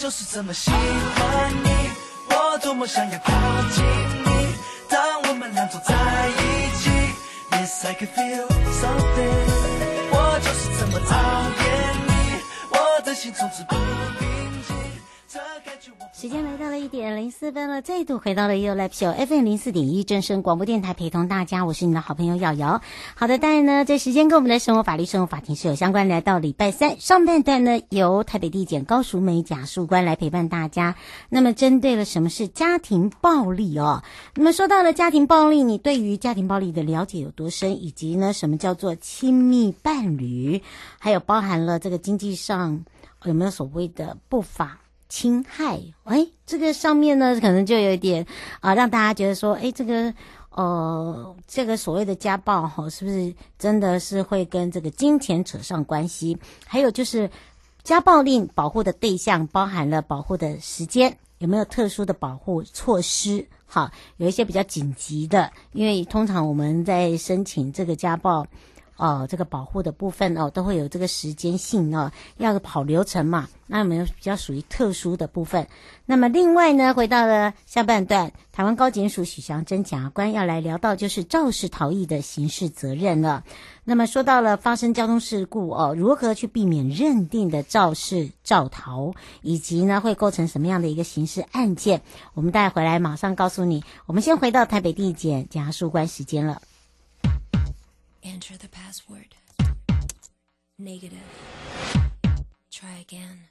就是这么喜欢你，我多么想要靠近你。当我们俩走在一起，Yes I can feel something。我就是这么讨厌你，我的心从此不平静。时间来到了一点零四分了，再度回到了 You Live Show FM 零四点一正声广播电台，陪同大家，我是你的好朋友瑶瑶。好的，当然呢，这时间跟我们的生活法律、生活法庭是有相关。来到礼拜三上半段呢，由台北地检高淑美检察官来陪伴大家。那么，针对了什么是家庭暴力哦？那么说到了家庭暴力，你对于家庭暴力的了解有多深？以及呢，什么叫做亲密伴侣？还有包含了这个经济上有没有所谓的不法？侵害，哎，这个上面呢，可能就有一点啊，让大家觉得说，哎，这个，呃，这个所谓的家暴，哈，是不是真的是会跟这个金钱扯上关系？还有就是，家暴令保护的对象包含了保护的时间，有没有特殊的保护措施？好，有一些比较紧急的，因为通常我们在申请这个家暴。哦，这个保护的部分哦，都会有这个时间性哦，要跑流程嘛。那有没有比较属于特殊的部分？那么另外呢，回到了下半段，台湾高检署许祥珍检察官要来聊到就是肇事逃逸的刑事责任了。那么说到了发生交通事故哦，如何去避免认定的肇事肇逃，以及呢会构成什么样的一个刑事案件？我们待回来马上告诉你。我们先回到台北地检检察官时间了。Enter the password. Negative. Try again.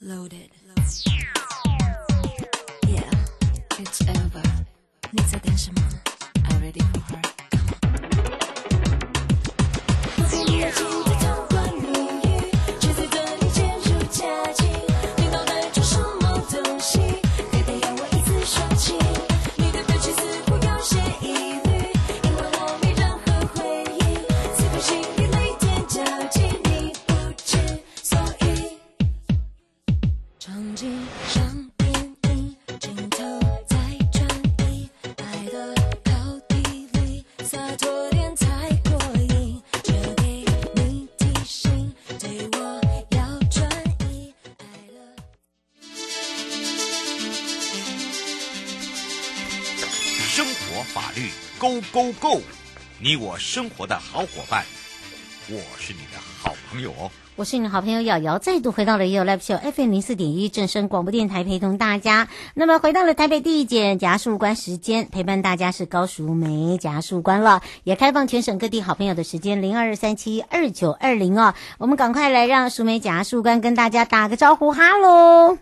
Loaded. Yeah, it's over. Needs attention. I'm ready for her. Yeah. Go Go！你我生活的好伙伴，我是你的好朋友哦。我是你的好朋友瑶瑶，再度回到了 You Live Show FM 零四点一正声广播电台，陪同大家。那么回到了台北地检检察官时间，陪伴大家是高淑梅检察官了，也开放全省各地好朋友的时间零二三七二九二零哦。我们赶快来让淑梅检察官跟大家打个招呼，哈喽。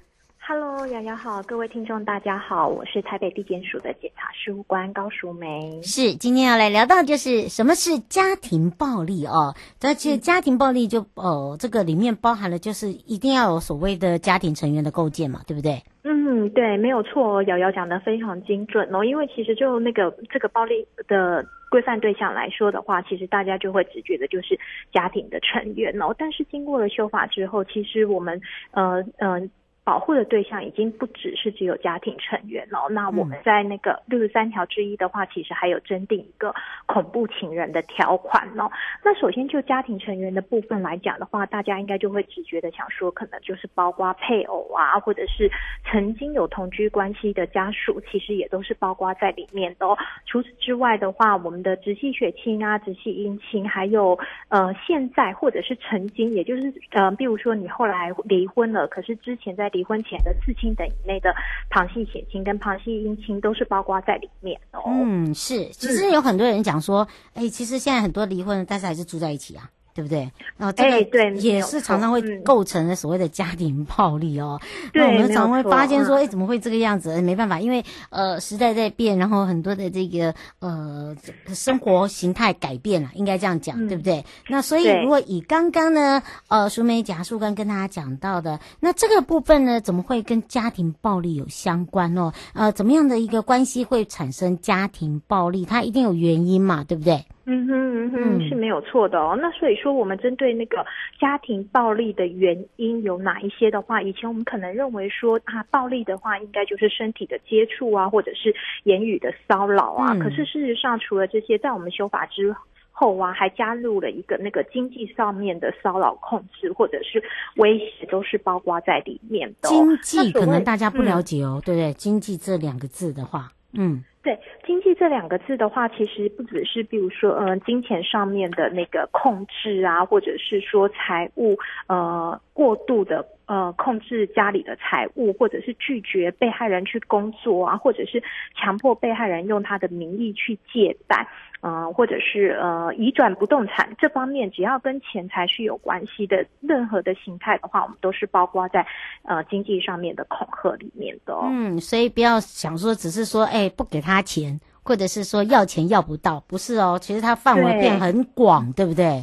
Hello，瑶瑶好，各位听众大家好，我是台北地检署的检察事务官高淑梅。是，今天要来聊到就是什么是家庭暴力哦。那其实家庭暴力就哦，这个里面包含了就是一定要有所谓的家庭成员的构建嘛，对不对？嗯，对，没有错，瑶瑶讲的非常精准哦。因为其实就那个这个暴力的规范对象来说的话，其实大家就会直觉的就是家庭的成员哦。但是经过了修法之后，其实我们呃呃。保护的对象已经不只是只有家庭成员了。那我们在那个六十三条之一的话，其实还有增订一个恐怖情人的条款哦。那首先就家庭成员的部分来讲的话，大家应该就会直觉的想说，可能就是包括配偶啊，或者是曾经有同居关系的家属，其实也都是包括在里面的哦。除此之外的话，我们的直系血亲啊、直系姻亲，还有呃现在或者是曾经，也就是呃，比如说你后来离婚了，可是之前在离婚前的刺青等以内的旁系血亲跟旁系姻亲都是包括在里面哦。嗯，是，其实有很多人讲说，哎、其实现在很多离婚，但是还是住在一起啊。对不对？然后这个也是常常会构成了所谓的家庭暴力哦。对、我们常常会发现说，哎，怎么会这个样子？没办法，因为呃时代在变，然后很多的这个呃生活形态改变了，应该这样讲，嗯、对不对？那所以如果以刚刚呢，呃，淑美讲述跟跟大家讲到的，那这个部分呢，怎么会跟家庭暴力有相关哦？呃，怎么样的一个关系会产生家庭暴力？它一定有原因嘛，对不对？嗯哼嗯哼，是没有错的哦。那所以说，我们针对那个家庭暴力的原因有哪一些的话，以前我们可能认为说啊，暴力的话应该就是身体的接触啊，或者是言语的骚扰啊。嗯、可是事实上，除了这些，在我们修法之后啊，还加入了一个那个经济上面的骚扰控制或者是威胁，都是包括在里面的、哦。经济可能大家不了解哦，嗯、对不对？经济这两个字的话，嗯。对，经济这两个字的话，其实不只是比如说，嗯，金钱上面的那个控制啊，或者是说财务，呃，过度的呃控制家里的财务，或者是拒绝被害人去工作啊，或者是强迫被害人用他的名义去借贷。呃，或者是呃移转不动产这方面，只要跟钱财是有关系的任何的形态的话，我们都是包括在呃经济上面的恐吓里面的哦。嗯，所以不要想说只是说，哎，不给他钱，或者是说要钱要不到，不是哦，其实它范围变很广，对不对？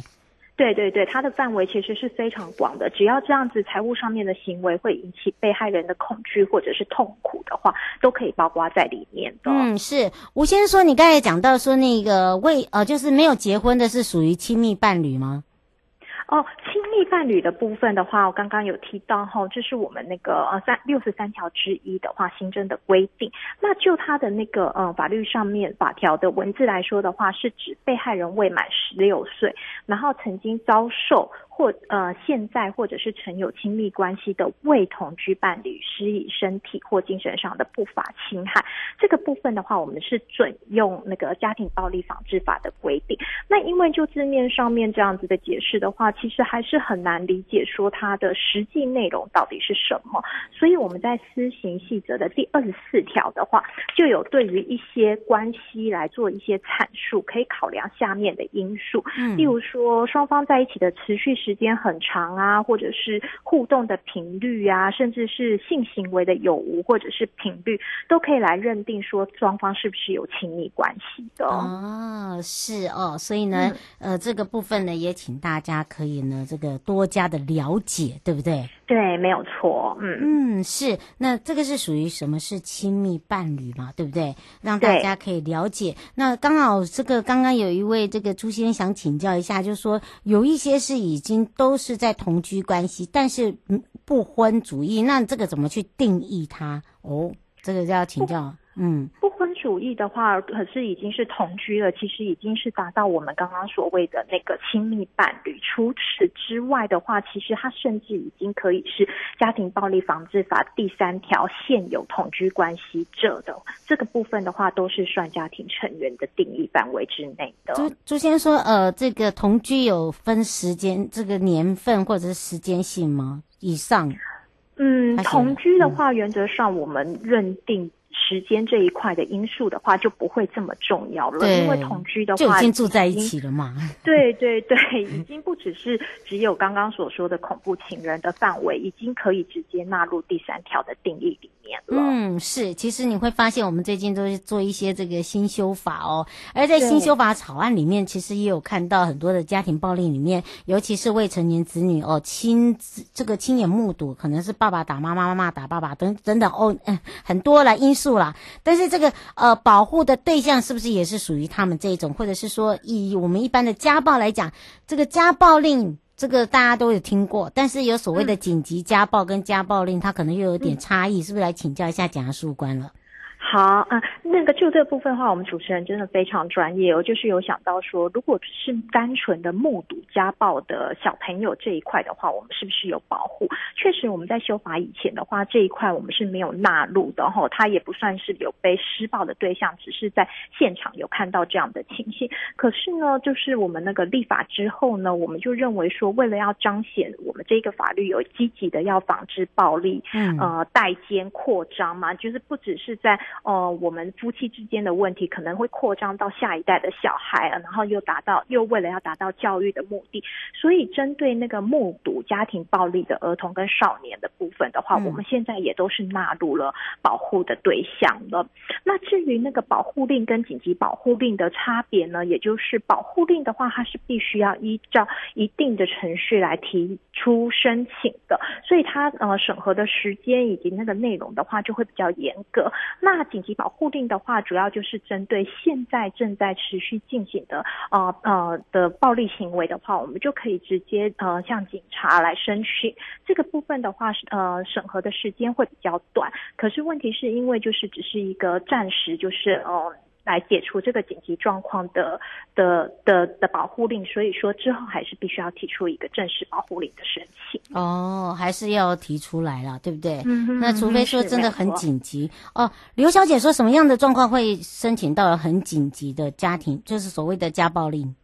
对对对，它的范围其实是非常广的。只要这样子财务上面的行为会引起被害人的恐惧或者是痛苦的话，都可以包括在里面的。嗯，是吴先生说，你刚才讲到说那个未呃，就是没有结婚的是属于亲密伴侣吗？哦，亲密伴侣的部分的话，我刚刚有提到哈，这是我们那个呃三六十三条之一的话新增的规定。那就他的那个呃法律上面法条的文字来说的话，是指被害人未满十六岁，然后曾经遭受。或呃，现在或者是曾有亲密关系的未同居伴侣施以身体或精神上的不法侵害，这个部分的话，我们是准用那个家庭暴力防治法的规定。那因为就字面上面这样子的解释的话，其实还是很难理解说它的实际内容到底是什么。所以我们在施行细则的第二十四条的话，就有对于一些关系来做一些阐述，可以考量下面的因素，嗯，例如说双方在一起的持续时。时间很长啊，或者是互动的频率啊，甚至是性行为的有无或者是频率，都可以来认定说双方是不是有亲密关系的哦。是哦，所以呢，嗯、呃，这个部分呢，也请大家可以呢，这个多加的了解，对不对？对，没有错。嗯嗯，是。那这个是属于什么是亲密伴侣嘛？对不对？让大家可以了解。那刚好这个刚刚有一位这个朱先生想请教一下，就就说有一些是已经。都是在同居关系，但是不婚主义，那这个怎么去定义它？哦，这个要请教。嗯，主义的话，可是已经是同居了，其实已经是达到我们刚刚所谓的那个亲密伴侣。除此之外的话，其实他甚至已经可以是家庭暴力防治法第三条现有同居关系者的这个部分的话，都是算家庭成员的定义范围之内的。朱朱先生说，呃，这个同居有分时间，这个年份或者是时间性吗？以上？嗯，同居的话，原则上我们认定。时间这一块的因素的话，就不会这么重要了，因为同居的话就已经住在一起了嘛。对对对，已经不只是只有刚刚所说的恐怖情人的范围，已经可以直接纳入第三条的定义里面了。嗯，是，其实你会发现，我们最近都是做一些这个新修法哦，而在新修法草案里面，其实也有看到很多的家庭暴力里面，尤其是未成年子女哦，亲自这个亲眼目睹，可能是爸爸打妈妈，妈妈打爸爸等等等哦，嗯，很多了因素。但是这个呃保护的对象是不是也是属于他们这一种，或者是说以我们一般的家暴来讲，这个家暴令这个大家都有听过，但是有所谓的紧急家暴跟家暴令，它可能又有点差异，嗯、是不是？来请教一下检察事务官了。好啊，那个就这部分的话，我们主持人真的非常专业。我就是有想到说，如果是单纯的目睹家暴的小朋友这一块的话，我们是不是有保护？确实，我们在修法以前的话，这一块我们是没有纳入的哈。他也不算是有被施暴的对象，只是在现场有看到这样的情形。可是呢，就是我们那个立法之后呢，我们就认为说，为了要彰显我们这个法律有积极的要防治暴力，嗯，呃，代间扩张嘛，就是不只是在。呃，我们夫妻之间的问题可能会扩张到下一代的小孩啊，然后又达到又为了要达到教育的目的，所以针对那个目睹家庭暴力的儿童跟少年的部分的话，嗯、我们现在也都是纳入了保护的对象了。那至于那个保护令跟紧急保护令的差别呢，也就是保护令的话，它是必须要依照一定的程序来提出申请的，所以它呃审核的时间以及那个内容的话就会比较严格。那紧急保护令的话，主要就是针对现在正在持续进行的呃呃的暴力行为的话，我们就可以直接呃向警察来申请。这个部分的话是，呃审核的时间会比较短。可是问题是因为就是只是一个暂时，就是呃。来解除这个紧急状况的的的的保护令，所以说之后还是必须要提出一个正式保护令的申请。哦，还是要提出来了，对不对？嗯哼。那除非说真的很紧急哦。刘小姐说什么样的状况会申请到了很紧急的家庭，就是所谓的家暴令？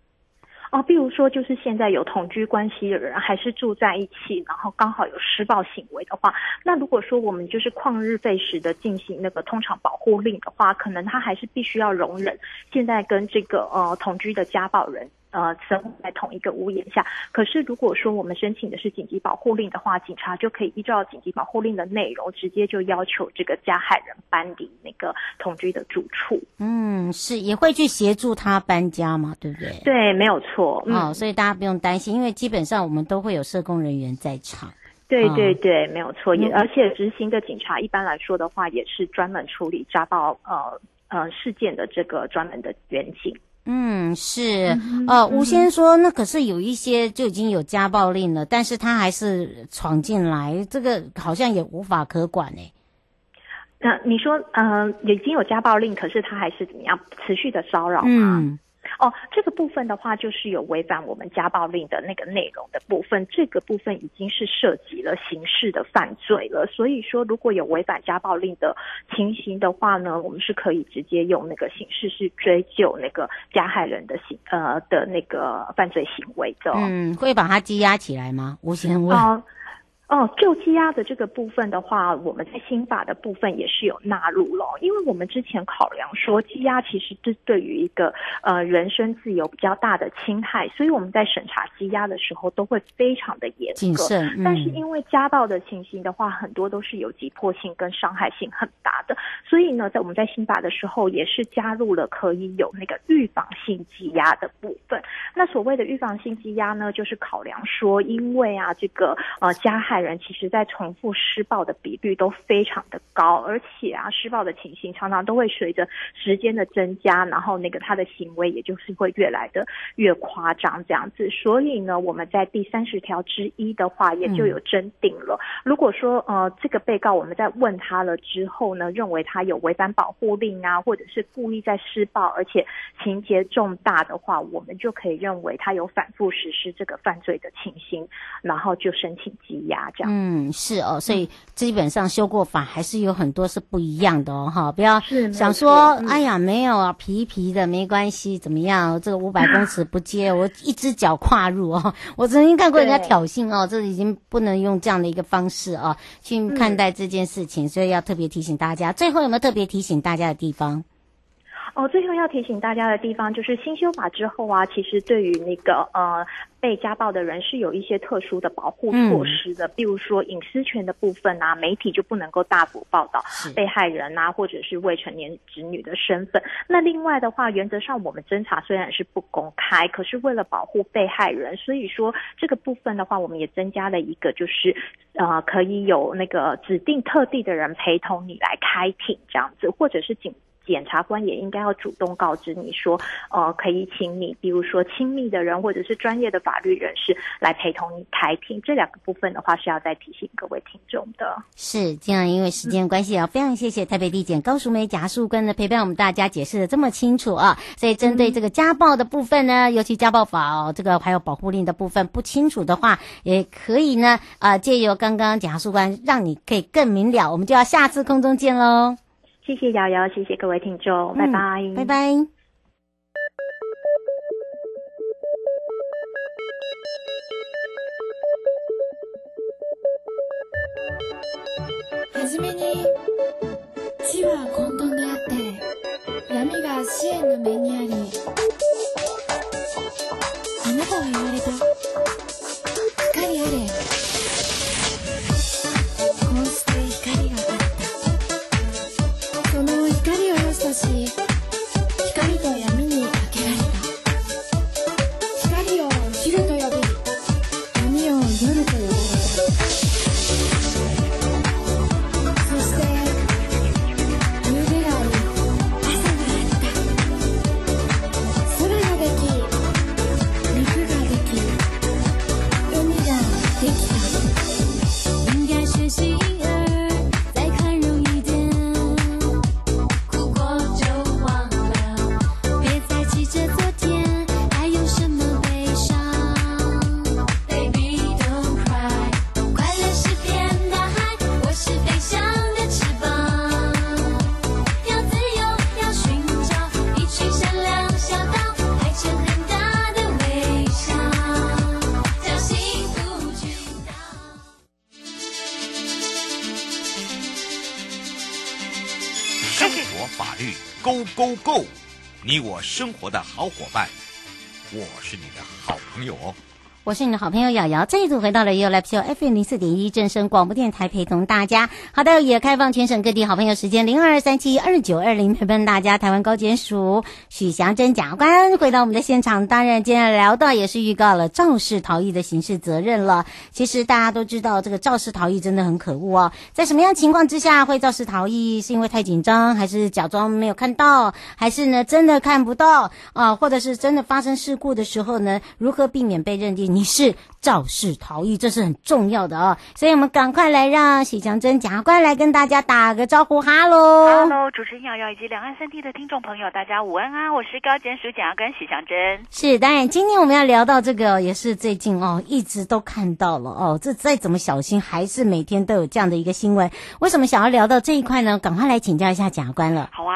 啊，比如说，就是现在有同居关系的人，还是住在一起，然后刚好有施暴行为的话，那如果说我们就是旷日费时的进行那个通常保护令的话，可能他还是必须要容忍现在跟这个呃同居的家暴人。呃，生活在同一个屋檐下。可是，如果说我们申请的是紧急保护令的话，警察就可以依照紧急保护令的内容，直接就要求这个加害人搬离那个同居的住处。嗯，是也会去协助他搬家嘛，对不对？对，没有错。嗯、哦，所以大家不用担心，因为基本上我们都会有社工人员在场。对对对，没有错。也、嗯、而且执行的警察一般来说的话，也是专门处理家暴呃呃事件的这个专门的员警。嗯，是，呃，吴先生说，那可是有一些就已经有家暴令了，但是他还是闯进来，这个好像也无法可管呢。那你说，嗯、呃，已经有家暴令，可是他还是怎么样持续的骚扰吗？嗯哦，这个部分的话，就是有违反我们家暴令的那个内容的部分，这个部分已经是涉及了刑事的犯罪了。所以说，如果有违反家暴令的情形的话呢，我们是可以直接用那个刑事去追究那个加害人的行呃的那个犯罪行为的。嗯，会把他羁押起来吗？吴先问。哦哦，就羁押的这个部分的话，我们在新法的部分也是有纳入了，因为我们之前考量说羁押其实是对于一个呃人身自由比较大的侵害，所以我们在审查羁押的时候都会非常的严格。谨慎。嗯。但是因为家暴的情形的话，很多都是有急迫性跟伤害性很大的，所以呢，在我们在新法的时候也是加入了可以有那个预防性羁押的部分。那所谓的预防性羁押呢，就是考量说，因为啊这个呃加害。人其实，在重复施暴的比率都非常的高，而且啊，施暴的情形常常都会随着时间的增加，然后那个他的行为也就是会越来的越夸张这样子。所以呢，我们在第三十条之一的话，也就有征定了，如果说呃这个被告我们在问他了之后呢，认为他有违反保护令啊，或者是故意在施暴，而且情节重大的话，我们就可以认为他有反复实施这个犯罪的情形，然后就申请羁押。嗯，是哦，所以基本上修过法还是有很多是不一样的哦，哈，不要想说，哎呀，没有啊，皮皮的没关系，怎么样？这个五百公尺不接，我一只脚跨入哦。我曾经看过人家挑衅哦，这已经不能用这样的一个方式啊去看待这件事情，所以要特别提醒大家。最后有没有特别提醒大家的地方？哦，最后要提醒大家的地方就是新修法之后啊，其实对于那个呃被家暴的人是有一些特殊的保护措施的，嗯、比如说隐私权的部分啊，媒体就不能够大幅报道被害人啊或者是未成年子女的身份。那另外的话，原则上我们侦查虽然是不公开，可是为了保护被害人，所以说这个部分的话，我们也增加了一个，就是呃可以有那个指定特地的人陪同你来开庭这样子，或者是警。检察官也应该要主动告知你说，呃，可以请你，比如说亲密的人或者是专业的法律人士来陪同你开庭。这两个部分的话是要再提醒各位听众的。是这样，因为时间关系啊，非常谢谢台北地检高淑梅检察官的陪伴，我们大家解释的这么清楚啊。所以针对这个家暴的部分呢，尤其家暴法哦，这个还有保护令的部分不清楚的话，也可以呢，啊，借由刚刚检察官让你可以更明了。我们就要下次空中见喽。谢谢瑶瑶，谢谢各位听众，拜拜，拜拜。はじめに地は混沌であって暗が支援の目にあり 你我生活的好伙伴，我是你的好朋友哦。我是你的好朋友瑶瑶，这一组回到了 u l i v Show FM 零四点一正声广播电台，陪同大家。好的，也开放全省各地好朋友时间零二三七二九二零陪伴大家。台湾高检署许祥珍检察官回到我们的现场，当然今天聊到也是预告了肇事逃逸的刑事责任了。其实大家都知道，这个肇事逃逸真的很可恶哦。在什么样情况之下会肇事逃逸？是因为太紧张，还是假装没有看到，还是呢真的看不到啊？或者是真的发生事故的时候呢？如何避免被认定？你是肇事逃逸，这是很重要的哦，所以我们赶快来让许强珍检察官来跟大家打个招呼，哈喽，哈喽，主持人瑶瑶以及两岸三地的听众朋友，大家午安啊，我是高检署检察官许祥珍。是，当然，今天我们要聊到这个，也是最近哦，一直都看到了哦，这再怎么小心，还是每天都有这样的一个新闻。为什么想要聊到这一块呢？赶快来请教一下检察官了。好啊，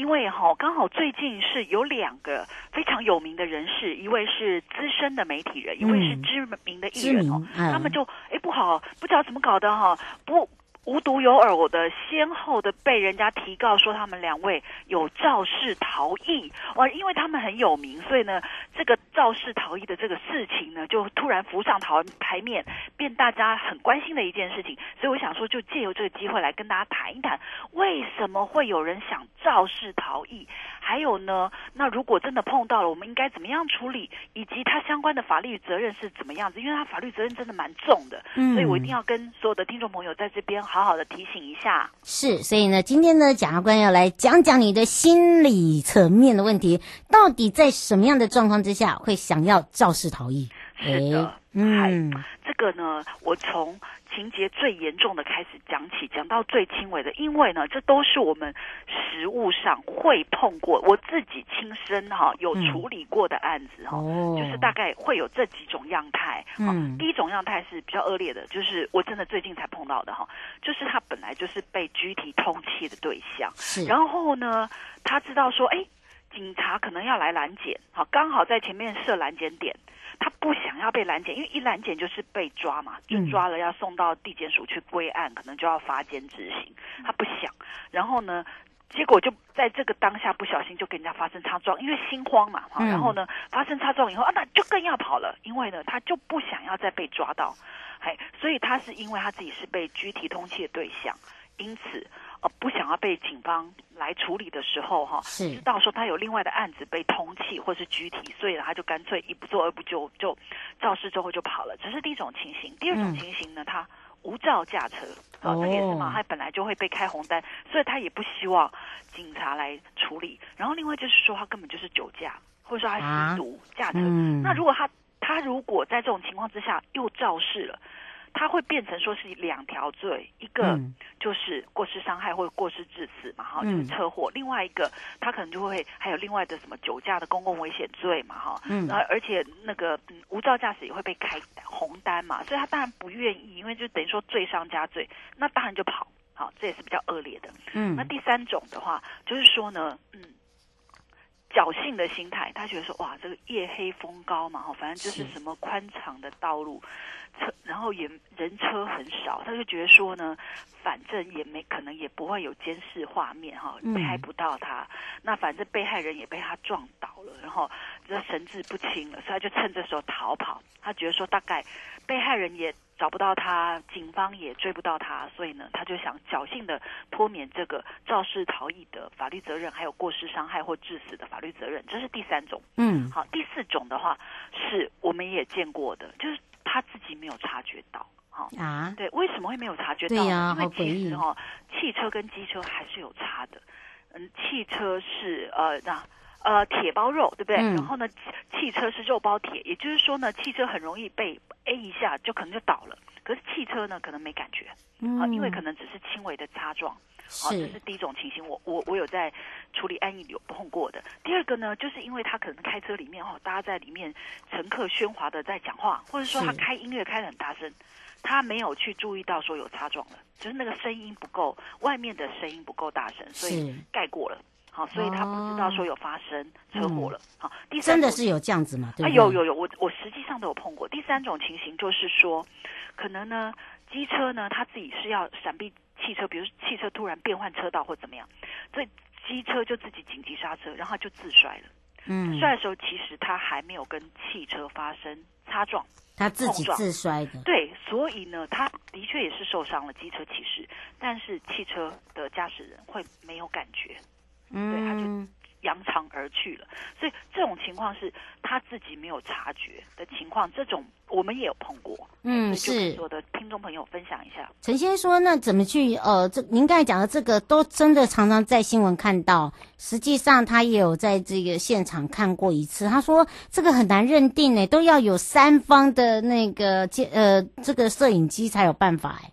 因为哈、哦，刚好最近是有两个非常有名的人士，一位是资深的媒体人，一位是知。知名的艺人哦，他们就哎不好，不知道怎么搞的哈，不无独有偶的，先后的被人家提告说他们两位有肇事逃逸哇，因为他们很有名，所以呢，这个肇事逃逸的这个事情呢，就突然浮上台台面，变大家很关心的一件事情。所以我想说，就借由这个机会来跟大家谈一谈，为什么会有人想肇事逃逸？还有呢，那如果真的碰到了，我们应该怎么样处理？以及他相关的法律责任是怎么样子？因为他法律责任真的蛮重的，所以我一定要跟所有的听众朋友在这边好好的提醒一下。是，所以呢，今天呢，检察官要来讲讲你的心理层面的问题，到底在什么样的状况之下会想要肇事逃逸？是的，嗯，这个呢，我从。情节最严重的开始讲起，讲到最轻微的，因为呢，这都是我们实务上会碰过，我自己亲身哈有处理过的案子哈，嗯、就是大概会有这几种样态。嗯，第一种样态是比较恶劣的，就是我真的最近才碰到的哈，就是他本来就是被拘提通缉的对象，是然后呢，他知道说，哎，警察可能要来拦截，好，刚好在前面设拦截点。他不想要被拦检，因为一拦检就是被抓嘛，就抓了要送到地检署去归案，可能就要发监执行。他不想，然后呢，结果就在这个当下不小心就跟人家发生擦撞，因为心慌嘛，然后呢发生擦撞以后啊，那就更要跑了，因为呢他就不想要再被抓到，嘿，所以他是因为他自己是被拘提通缉的对象，因此。呃，不想要被警方来处理的时候，哈，是知道说他有另外的案子被通缉或是拘提，所以，他就干脆一不做二不休，就肇事之后就跑了。这是第一种情形。第二种情形呢，嗯、他无照驾车，哦，这个也是嘛，他本来就会被开红单，所以他也不希望警察来处理。然后另外就是说，他根本就是酒驾，或者说他吸毒驾车。啊嗯、那如果他他如果在这种情况之下又肇事了。他会变成说是两条罪，一个就是过失伤害或者过失致死嘛，哈、嗯，就是车祸；另外一个他可能就会还有另外的什么酒驾的公共危险罪嘛，哈，嗯，然后而且那个、嗯、无照驾驶也会被开红单嘛，所以他当然不愿意，因为就等于说罪上加罪，那当然就跑，好，这也是比较恶劣的。嗯，那第三种的话就是说呢，嗯，侥幸的心态，他觉得说哇，这个夜黑风高嘛，哈，反正就是什么宽敞的道路。车，然后也人车很少，他就觉得说呢，反正也没可能也不会有监视画面哈，拍不到他。嗯、那反正被害人也被他撞倒了，然后这神志不清了，所以他就趁这时候逃跑。他觉得说大概被害人也找不到他，警方也追不到他，所以呢，他就想侥幸的脱免这个肇事逃逸的法律责任，还有过失伤害或致死的法律责任。这是第三种。嗯，好，第四种的话是我们也见过的，就是。他自己没有察觉到，哈啊，对，为什么会没有察觉到呢？啊、因为其实哈，汽车跟机车还是有差的。嗯，汽车是呃那呃铁包肉，对不对？嗯、然后呢，汽车是肉包铁，也就是说呢，汽车很容易被 A 一下就可能就倒了，可是汽车呢可能没感觉，啊、嗯，因为可能只是轻微的擦撞。好，这是第一种情形，我我我有在处理案例有碰过的。第二个呢，就是因为他可能开车里面哦，大家在里面乘客喧哗的在讲话，或者说他开音乐开的很大声，他没有去注意到说有擦撞了，就是那个声音不够，外面的声音不够大声，所以盖过了。好，所以他不知道说有发生车祸了。嗯、好，第三种真的是有这样子吗？啊，有有有，我我实际上都有碰过。第三种情形就是说，可能呢，机车呢他自己是要闪避。汽车，比如汽车突然变换车道或怎么样，所以机车就自己紧急刹车，然后他就自摔了。嗯，摔的时候其实他还没有跟汽车发生擦撞，他自己自摔的。对，所以呢，他的确也是受伤了，机车骑士，但是汽车的驾驶人会没有感觉。嗯，对，他就。扬长而去了，所以这种情况是他自己没有察觉的情况，这种我们也有碰过。嗯，是我的听众朋友分享一下。陈先生说，那怎么去？呃，这您刚才讲的这个，都真的常常在新闻看到。实际上他也有在这个现场看过一次。他说这个很难认定呢，都要有三方的那个呃这个摄影机才有办法。哎，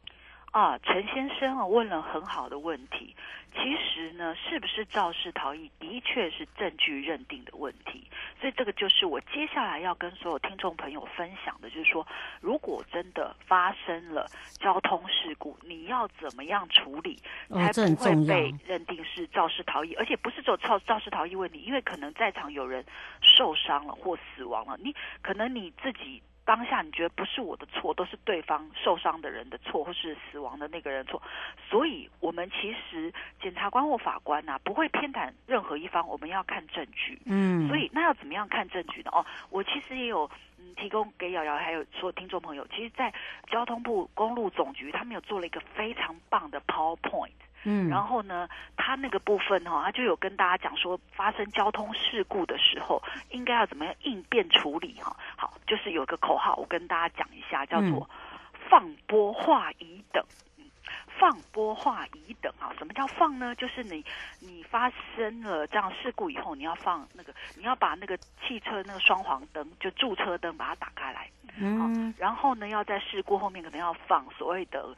啊，陈先生啊问了很好的问题。其实呢，是不是肇事逃逸，的确是证据认定的问题。所以这个就是我接下来要跟所有听众朋友分享的，就是说，如果真的发生了交通事故，你要怎么样处理，才不会被认定是肇事逃逸？而且不是只有肇肇事逃逸问题，因为可能在场有人受伤了或死亡了，你可能你自己。当下你觉得不是我的错，都是对方受伤的人的错，或是死亡的那个人错，所以我们其实检察官或法官呐、啊，不会偏袒任何一方，我们要看证据。嗯，所以那要怎么样看证据呢？哦，我其实也有嗯提供给瑶瑶还有所有听众朋友，其实，在交通部公路总局，他们有做了一个非常棒的 PowerPoint。嗯，然后呢，他那个部分哈、哦，他就有跟大家讲说，发生交通事故的时候，应该要怎么样应变处理哈。好，就是有个口号，我跟大家讲一下，叫做“放波化乙等”。放波化乙等啊，什么叫放呢？就是你你发生了这样事故以后，你要放那个，你要把那个汽车那个双黄灯，就驻车灯，把它打开来。嗯，然后呢，要在事故后面可能要放所谓的。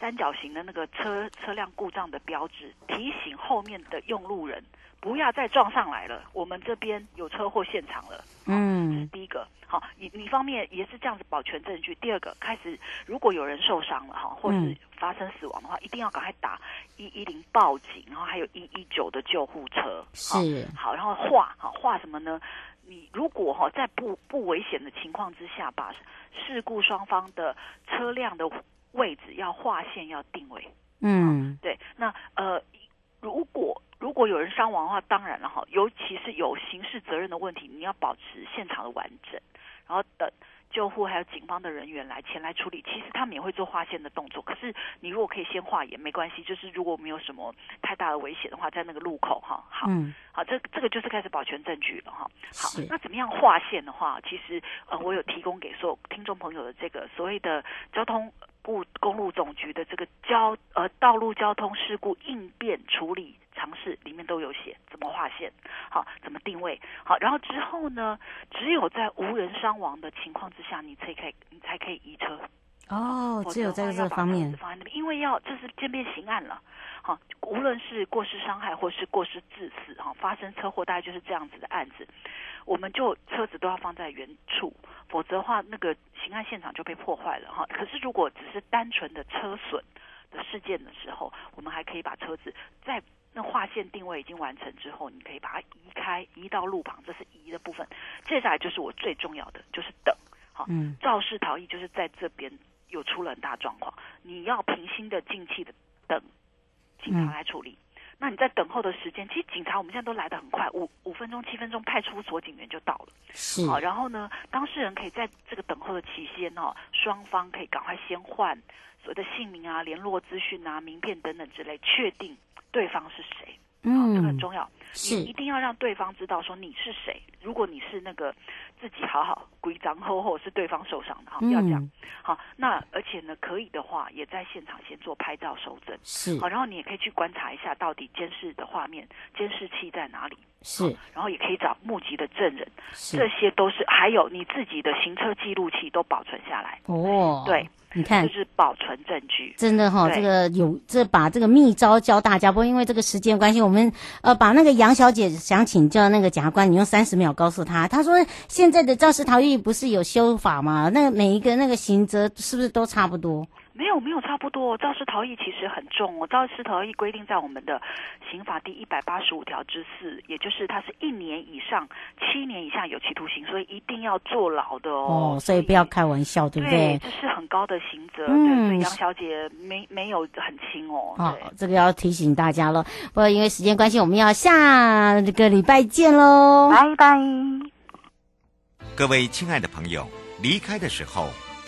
三角形的那个车车辆故障的标志，提醒后面的用路人不要再撞上来了。我们这边有车祸现场了。嗯，这是第一个。好，你你方面也是这样子保全证据。第二个，开始如果有人受伤了哈，或是发生死亡的话，一定要赶快打一一零报警，然后还有一一九的救护车。是。好，然后画好画什么呢？你如果哈在不不危险的情况之下，把事故双方的车辆的。位置要划线，要定位。嗯，对。那呃，如果如果有人伤亡的话，当然了哈，尤其是有刑事责任的问题，你要保持现场的完整，然后等。救护还有警方的人员来前来处理，其实他们也会做划线的动作。可是你如果可以先划也没关系，就是如果没有什么太大的危险的话，在那个路口哈，好，嗯、好，这这个就是开始保全证据了哈。好，那怎么样划线的话，其实呃，我有提供给所有听众朋友的这个所谓的交通部公路总局的这个交呃道路交通事故应变处理尝试里面都有写怎么划线，好，怎么定位，好，然后之后呢，只有在无人伤亡的情况之下，你才可以你才可以移车。哦，只有在这个方面，因为要这是渐变刑案了，好，无论是过失伤害或是过失致死，哈，发生车祸大概就是这样子的案子，我们就车子都要放在原处，否则的话，那个刑案现场就被破坏了，哈。可是如果只是单纯的车损的事件的时候，我们还可以把车子在那划线定位已经完成之后，你可以把它移开，移到路旁，这是移的部分。接下来就是我最重要的，就是等，好，嗯，肇事逃逸就是在这边。有出了很大状况，你要平心的静气的等警察来处理。嗯、那你在等候的时间，其实警察我们现在都来得很快，五五分钟、七分钟，派出所警员就到了。是，好，然后呢，当事人可以在这个等候的期间哦，双方可以赶快先换所谓的姓名啊、联络资讯啊、名片等等之类，确定对方是谁。嗯，这个很重要，是你一定要让对方知道说你是谁。如果你是那个自己好好规章厚厚，是对方受伤的哈，不要这样。嗯、好，那而且呢，可以的话，也在现场先做拍照收证。是，好，然后你也可以去观察一下，到底监视的画面、监视器在哪里。是，然后也可以找目击的证人，是这些都是还有你自己的行车记录器都保存下来。哦，对。你看，就是保存证据，真的哈、哦，这个有这把这个秘招教大家，不过因为这个时间关系，我们呃把那个杨小姐想请教那个检察官，你用三十秒告诉他，他说现在的肇事逃逸不是有修法吗？那每一个那个刑责是不是都差不多？没有没有差不多，肇事逃逸其实很重哦。肇事逃逸规定在我们的刑法第一百八十五条之四，也就是它是一年以上七年以下有期徒刑，所以一定要坐牢的哦。哦，所以不要开玩笑，对不对？对，这是很高的刑责。嗯，对，杨小姐没没有很轻哦。好，这个要提醒大家了。不过因为时间关系，我们要下个礼拜见喽，拜拜。各位亲爱的朋友，离开的时候。